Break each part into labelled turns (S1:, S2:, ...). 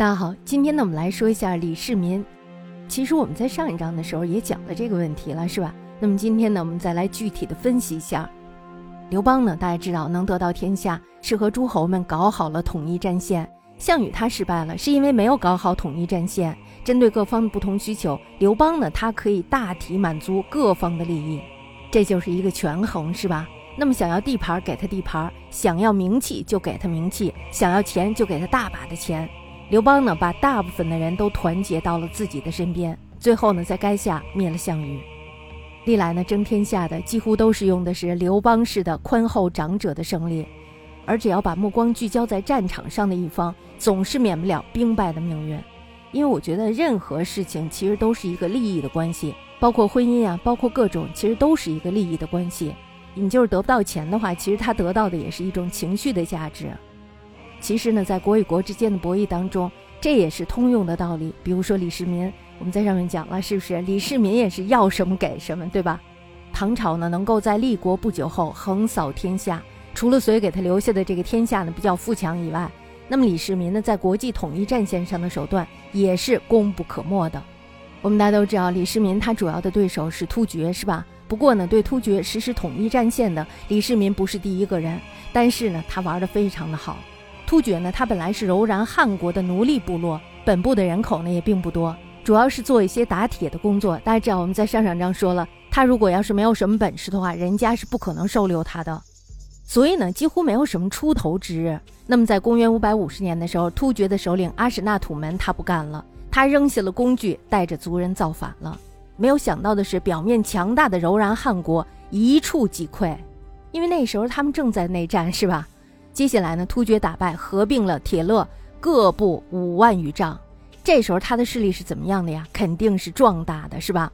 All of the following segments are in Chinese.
S1: 大家好，今天呢，我们来说一下李世民。其实我们在上一章的时候也讲了这个问题了，是吧？那么今天呢，我们再来具体的分析一下。刘邦呢，大家知道能得到天下，是和诸侯们搞好了统一战线。项羽他失败了，是因为没有搞好统一战线。针对各方的不同需求，刘邦呢，他可以大体满足各方的利益，这就是一个权衡，是吧？那么想要地盘给他地盘，想要名气就给他名气，想要钱就给他大把的钱。刘邦呢，把大部分的人都团结到了自己的身边，最后呢，在垓下灭了项羽。历来呢，争天下的几乎都是用的是刘邦式的宽厚长者的胜利，而只要把目光聚焦在战场上的一方，总是免不了兵败的命运。因为我觉得任何事情其实都是一个利益的关系，包括婚姻啊，包括各种，其实都是一个利益的关系。你就是得不到钱的话，其实他得到的也是一种情绪的价值。其实呢，在国与国之间的博弈当中，这也是通用的道理。比如说李世民，我们在上面讲了，是不是？李世民也是要什么给什么，对吧？唐朝呢，能够在立国不久后横扫天下，除了所以给他留下的这个天下呢比较富强以外，那么李世民呢，在国际统一战线上的手段也是功不可没的。我们大家都知道，李世民他主要的对手是突厥，是吧？不过呢，对突厥实施统一战线的李世民不是第一个人，但是呢，他玩的非常的好。突厥呢，它本来是柔然汉国的奴隶部落，本部的人口呢也并不多，主要是做一些打铁的工作。大家知道，我们在上上章说了，他如果要是没有什么本事的话，人家是不可能收留他的，所以呢，几乎没有什么出头之日。那么，在公元五百五十年的时候，突厥的首领阿史那土门他不干了，他扔下了工具，带着族人造反了。没有想到的是，表面强大的柔然汉国一触即溃，因为那时候他们正在内战，是吧？接下来呢，突厥打败，合并了铁勒各部五万余丈。这时候他的势力是怎么样的呀？肯定是壮大的，是吧？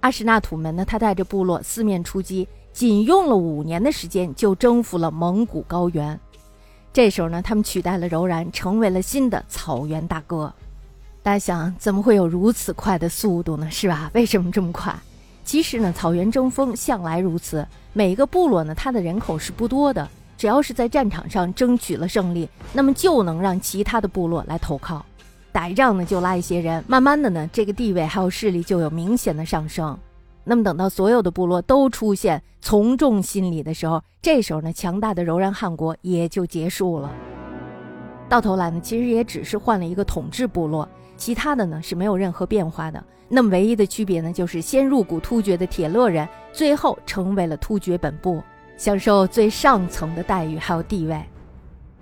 S1: 阿史那土门呢，他带着部落四面出击，仅用了五年的时间就征服了蒙古高原。这时候呢，他们取代了柔然，成为了新的草原大哥。大家想，怎么会有如此快的速度呢？是吧？为什么这么快？其实呢，草原争锋向来如此，每一个部落呢，它的人口是不多的。只要是在战场上争取了胜利，那么就能让其他的部落来投靠，打一仗呢就拉一些人，慢慢的呢这个地位还有势力就有明显的上升。那么等到所有的部落都出现从众心理的时候，这时候呢强大的柔然汗国也就结束了。到头来呢其实也只是换了一个统治部落，其他的呢是没有任何变化的。那么唯一的区别呢就是先入股突厥的铁勒人，最后成为了突厥本部。享受最上层的待遇还有地位，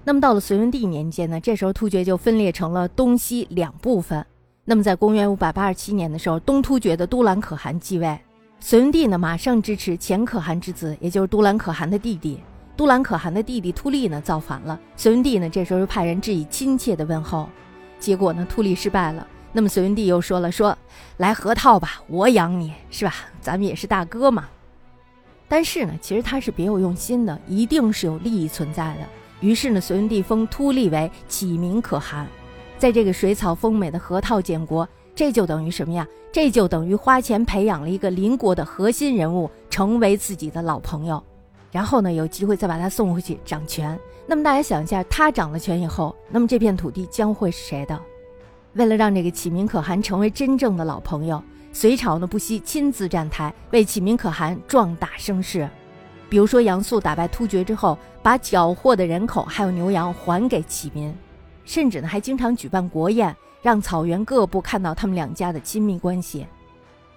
S1: 那么到了隋文帝年间呢，这时候突厥就分裂成了东西两部分。那么在公元五百八十七年的时候，东突厥的都兰可汗继位，隋文帝呢马上支持前可汗之子，也就是都兰可汗的弟弟。都兰可汗的弟弟突利呢造反了，隋文帝呢这时候又派人致以亲切的问候，结果呢突利失败了。那么隋文帝又说了说，来河套吧，我养你是吧？咱们也是大哥嘛。但是呢，其实他是别有用心的，一定是有利益存在的。于是呢，隋文帝封突利为启明可汗，在这个水草丰美的河套建国，这就等于什么呀？这就等于花钱培养了一个邻国的核心人物，成为自己的老朋友，然后呢，有机会再把他送回去掌权。那么大家想一下，他掌了权以后，那么这片土地将会是谁的？为了让这个启明可汗成为真正的老朋友。隋朝呢不惜亲自站台为启明可汗壮大声势，比如说杨素打败突厥之后，把缴获的人口还有牛羊还给启民，甚至呢还经常举办国宴，让草原各部看到他们两家的亲密关系。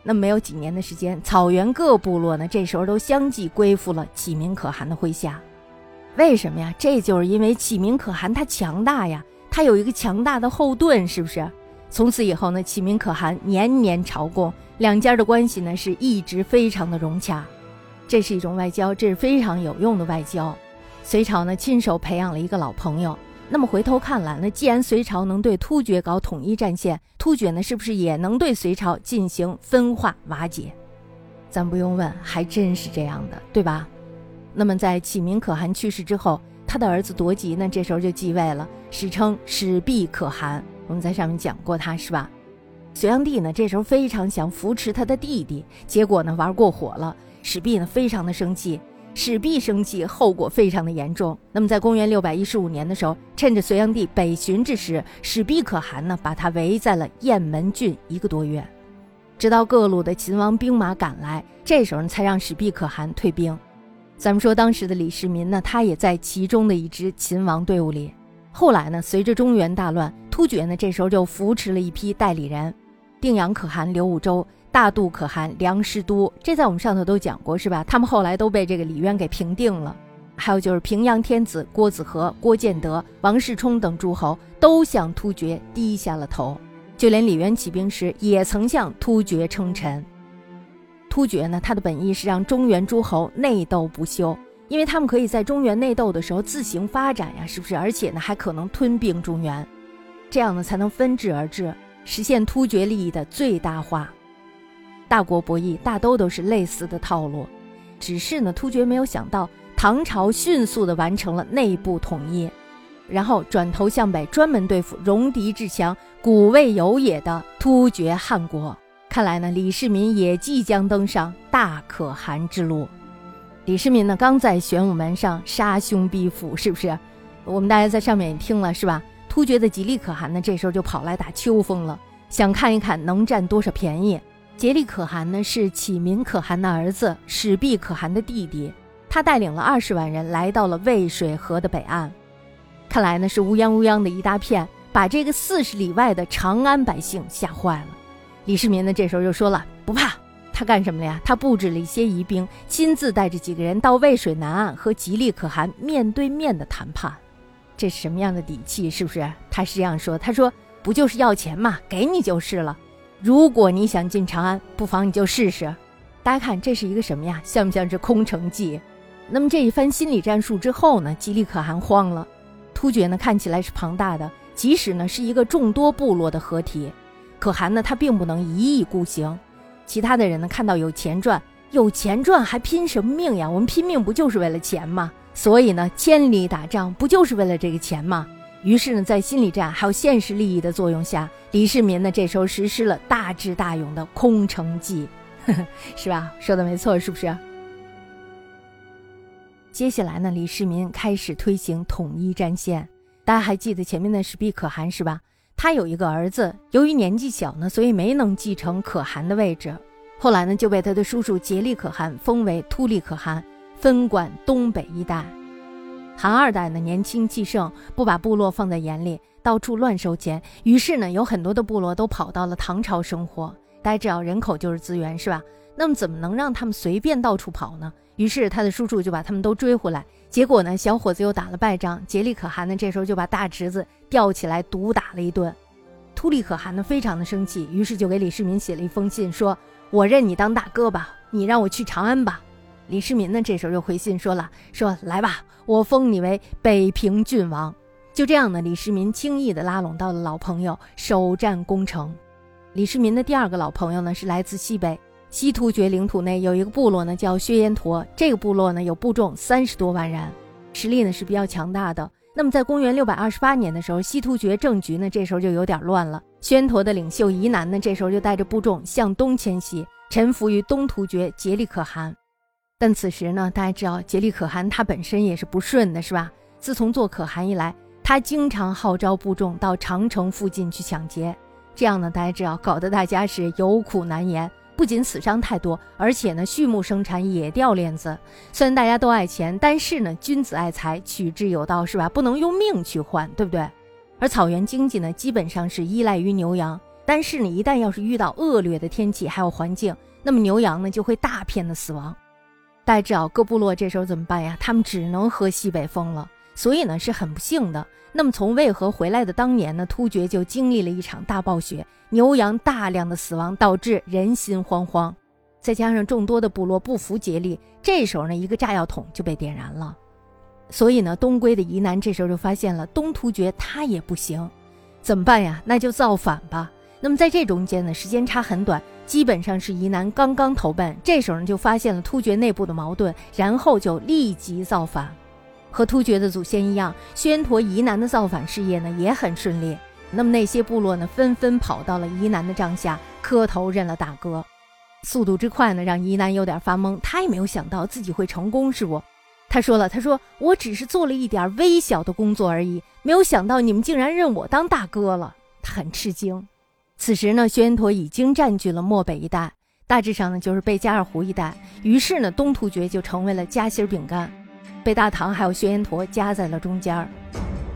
S1: 那没有几年的时间，草原各部落呢这时候都相继归附了启明可汗的麾下。为什么呀？这就是因为启明可汗他强大呀，他有一个强大的后盾，是不是？从此以后呢，启明可汗年年朝贡，两家的关系呢是一直非常的融洽。这是一种外交，这是非常有用的外交。隋朝呢亲手培养了一个老朋友。那么回头看来，那既然隋朝能对突厥搞统一战线，突厥呢是不是也能对隋朝进行分化瓦解？咱不用问，还真是这样的，对吧？那么在启明可汗去世之后，他的儿子夺吉呢这时候就继位了，史称始毕可汗。我们在上面讲过他是吧？隋炀帝呢，这时候非常想扶持他的弟弟，结果呢玩过火了。史弼呢非常的生气，始毕生气，后果非常的严重。那么在公元六百一十五年的时候，趁着隋炀帝北巡之时，始毕可汗呢把他围在了雁门郡一个多月，直到各路的秦王兵马赶来，这时候才让始毕可汗退兵。咱们说当时的李世民呢，他也在其中的一支秦王队伍里。后来呢，随着中原大乱，突厥呢这时候就扶持了一批代理人，定阳可汗刘武周。大度可汗梁师都，这在我们上头都讲过，是吧？他们后来都被这个李渊给平定了。还有就是平阳天子郭子和、郭建德、王世充等诸侯都向突厥低下了头，就连李渊起兵时也曾向突厥称臣。突厥呢，他的本意是让中原诸侯内斗不休，因为他们可以在中原内斗的时候自行发展呀，是不是？而且呢，还可能吞并中原，这样呢才能分治而治，实现突厥利益的最大化。大国博弈大都都是类似的套路，只是呢，突厥没有想到唐朝迅速的完成了内部统一，然后转头向北，专门对付戎狄至强、古未有也的突厥汗国。看来呢，李世民也即将登上大可汗之路。李世民呢，刚在玄武门上杀兄逼父，是不是？我们大家在上面也听了，是吧？突厥的吉利可汗呢，这时候就跑来打秋风了，想看一看能占多少便宜。吉利可汗呢是启民可汗的儿子，始毕可汗的弟弟。他带领了二十万人来到了渭水河的北岸，看来呢是乌泱乌泱的一大片，把这个四十里外的长安百姓吓坏了。李世民呢这时候就说了不怕，他干什么了呀？他布置了一些疑兵，亲自带着几个人到渭水南岸和吉利可汗面对面的谈判。这是什么样的底气？是不是？他是这样说：“他说不就是要钱嘛，给你就是了。”如果你想进长安，不妨你就试试。大家看，这是一个什么呀？像不像是空城计？那么这一番心理战术之后呢？吉利可汗慌了。突厥呢看起来是庞大的，即使呢是一个众多部落的合体，可汗呢他并不能一意孤行。其他的人呢看到有钱赚，有钱赚还拼什么命呀？我们拼命不就是为了钱吗？所以呢，千里打仗不就是为了这个钱吗？于是呢，在心理战还有现实利益的作用下，李世民呢这时候实施了大智大勇的空城计，是吧？说的没错，是不是？接下来呢，李世民开始推行统一战线。大家还记得前面的是毕可汗是吧？他有一个儿子，由于年纪小呢，所以没能继承可汗的位置。后来呢，就被他的叔叔颉利可汗封为突利可汗，分管东北一带。韩二代呢年轻气盛，不把部落放在眼里，到处乱收钱。于是呢，有很多的部落都跑到了唐朝生活。大家知道，人口就是资源，是吧？那么怎么能让他们随便到处跑呢？于是他的叔叔就把他们都追回来。结果呢，小伙子又打了败仗。颉利可汗呢，这时候就把大侄子吊起来毒打了一顿。突利可汗呢，非常的生气，于是就给李世民写了一封信，说：“我认你当大哥吧，你让我去长安吧。”李世民呢，这时候就回信说了：“说来吧，我封你为北平郡王。”就这样呢，李世民轻易的拉拢到了老朋友，首战攻城。李世民的第二个老朋友呢，是来自西北西突厥领土内有一个部落呢，叫薛延陀。这个部落呢，有部众三十多万人，实力呢是比较强大的。那么在公元六百二十八年的时候，西突厥政局呢，这时候就有点乱了。薛延陀的领袖疑难呢，这时候就带着部众向东迁徙，臣服于东突厥颉利可汗。但此时呢，大家知道竭力可汗他本身也是不顺的，是吧？自从做可汗以来，他经常号召部众到长城附近去抢劫，这样呢，大家知道搞得大家是有苦难言，不仅死伤太多，而且呢，畜牧生产也掉链子。虽然大家都爱钱，但是呢，君子爱财，取之有道，是吧？不能用命去换，对不对？而草原经济呢，基本上是依赖于牛羊，但是你一旦要是遇到恶劣的天气还有环境，那么牛羊呢就会大片的死亡。大家知道各部落这时候怎么办呀？他们只能喝西北风了，所以呢是很不幸的。那么从渭河回来的当年呢，突厥就经历了一场大暴雪，牛羊大量的死亡，导致人心惶惶。再加上众多的部落不服竭力，这时候呢一个炸药桶就被点燃了。所以呢东归的疑难这时候就发现了东突厥他也不行，怎么办呀？那就造反吧。那么在这中间呢，时间差很短。基本上是疑难刚刚投奔，这时候呢就发现了突厥内部的矛盾，然后就立即造反。和突厥的祖先一样，宣陀疑难的造反事业呢也很顺利。那么那些部落呢纷纷跑到了疑难的帐下磕头认了大哥。速度之快呢，让宜南有点发懵。他也没有想到自己会成功，是不？他说了：“他说我只是做了一点微小的工作而已，没有想到你们竟然认我当大哥了。”他很吃惊。此时呢，薛延陀已经占据了漠北一带，大致上呢就是贝加尔湖一带。于是呢，东突厥就成为了夹心饼干，被大唐还有薛延陀夹在了中间儿。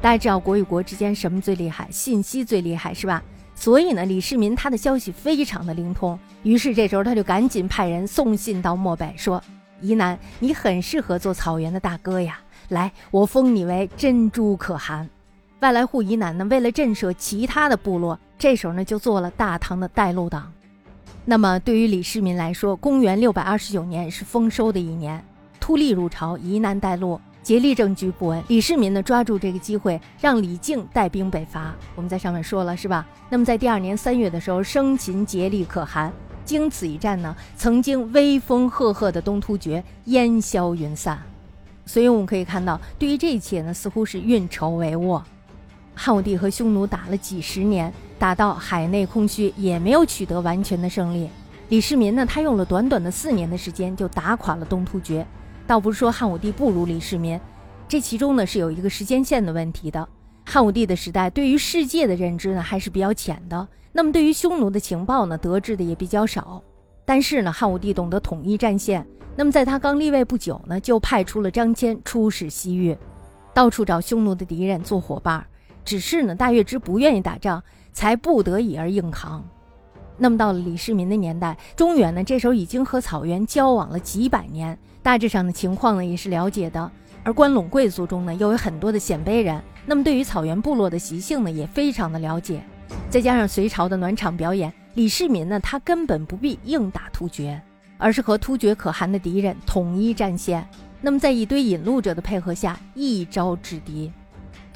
S1: 大家知道国与国之间什么最厉害？信息最厉害，是吧？所以呢，李世民他的消息非常的灵通，于是这时候他就赶紧派人送信到漠北，说：“宜南，你很适合做草原的大哥呀，来，我封你为珍珠可汗。”外来户疑难呢，为了震慑其他的部落，这时候呢就做了大唐的带路党。那么对于李世民来说，公元六百二十九年是丰收的一年，突利入朝，疑难带路。竭力政局不稳，李世民呢抓住这个机会，让李靖带兵北伐。我们在上面说了，是吧？那么在第二年三月的时候，生擒竭力可汗。经此一战呢，曾经威风赫赫的东突厥烟消云散。所以我们可以看到，对于这一切呢，似乎是运筹帷幄。汉武帝和匈奴打了几十年，打到海内空虚，也没有取得完全的胜利。李世民呢，他用了短短的四年的时间，就打垮了东突厥。倒不是说汉武帝不如李世民，这其中呢是有一个时间线的问题的。汉武帝的时代对于世界的认知呢还是比较浅的，那么对于匈奴的情报呢得知的也比较少。但是呢，汉武帝懂得统一战线，那么在他刚立位不久呢，就派出了张骞出使西域，到处找匈奴的敌人做伙伴。只是呢，大月支不愿意打仗，才不得已而硬扛。那么到了李世民的年代，中原呢这时候已经和草原交往了几百年。大致上的情况呢也是了解的，而关陇贵族中呢又有很多的鲜卑人，那么对于草原部落的习性呢也非常的了解。再加上隋朝的暖场表演，李世民呢他根本不必硬打突厥，而是和突厥可汗的敌人统一战线。那么在一堆引路者的配合下，一招制敌。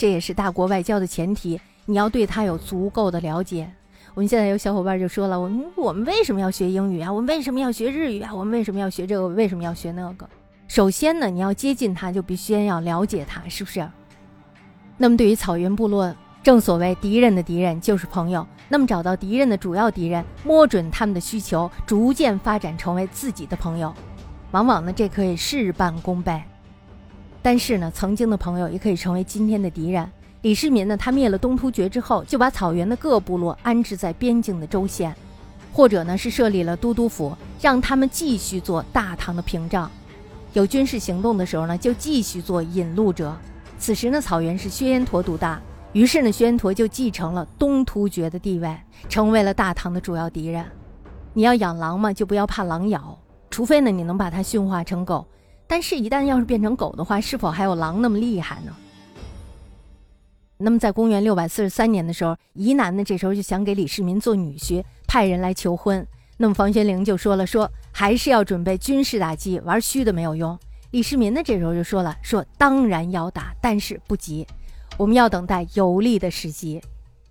S1: 这也是大国外交的前提，你要对他有足够的了解。我们现在有小伙伴就说了，我们我们为什么要学英语啊？我们为什么要学日语啊？我们为什么要学这个？为什么要学那个？首先呢，你要接近他，就必须先要了解他，是不是？那么对于草原部落，正所谓敌人的敌人就是朋友。那么找到敌人的主要敌人，摸准他们的需求，逐渐发展成为自己的朋友，往往呢这可以事半功倍。但是呢，曾经的朋友也可以成为今天的敌人。李世民呢，他灭了东突厥之后，就把草原的各部落安置在边境的州县，或者呢是设立了都督府，让他们继续做大唐的屏障。有军事行动的时候呢，就继续做引路者。此时呢，草原是薛延陀独大，于是呢，薛延陀就继承了东突厥的地位，成为了大唐的主要敌人。你要养狼嘛，就不要怕狼咬，除非呢你能把它驯化成狗。但是，一旦要是变成狗的话，是否还有狼那么厉害呢？那么，在公元六百四十三年的时候，宜南呢这时候就想给李世民做女婿，派人来求婚。那么房玄龄就说了，说还是要准备军事打击，玩虚的没有用。李世民呢这时候就说了，说当然要打，但是不急，我们要等待有利的时机。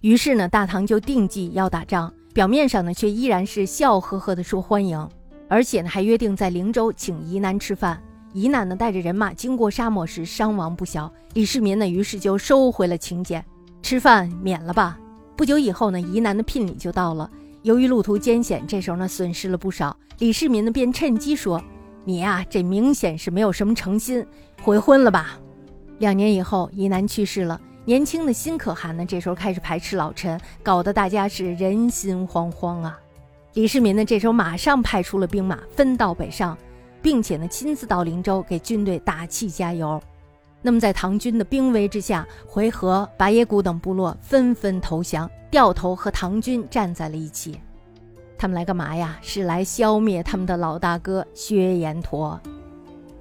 S1: 于是呢，大唐就定计要打仗，表面上呢却依然是笑呵呵的说欢迎，而且呢还约定在灵州请宜南吃饭。宜南呢带着人马经过沙漠时伤亡不小，李世民呢于是就收回了请柬，吃饭免了吧。不久以后呢，宜南的聘礼就到了。由于路途艰险，这时候呢损失了不少。李世民呢便趁机说：“你呀，这明显是没有什么诚心，悔婚了吧？”两年以后，宜南去世了。年轻的新可汗呢这时候开始排斥老臣，搞得大家是人心惶惶啊。李世民呢这时候马上派出了兵马，分道北上。并且呢，亲自到灵州给军队打气加油。那么，在唐军的兵威之下，回纥、拔耶谷等部落纷纷投降，掉头和唐军站在了一起。他们来干嘛呀？是来消灭他们的老大哥薛延陀。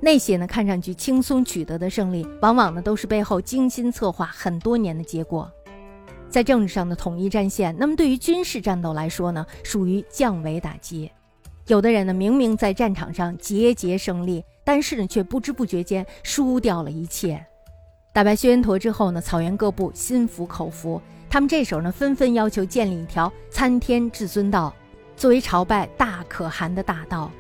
S1: 那些呢，看上去轻松取得的胜利，往往呢都是背后精心策划很多年的结果。在政治上的统一战线，那么对于军事战斗来说呢，属于降维打击。有的人呢，明明在战场上节节胜利，但是呢，却不知不觉间输掉了一切。打败薛延陀之后呢，草原各部心服口服，他们这时候呢，纷纷要求建立一条参天至尊道，作为朝拜大可汗的大道。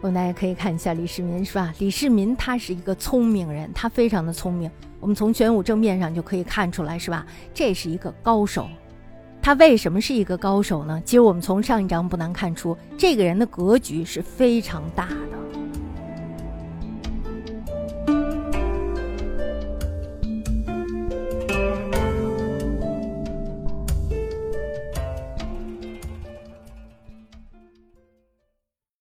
S1: 我们大家可以看一下李世民，是吧？李世民他是一个聪明人，他非常的聪明，我们从玄武正面上就可以看出来，是吧？这是一个高手。他为什么是一个高手呢？其实我们从上一章不难看出，这个人的格局是非常大的。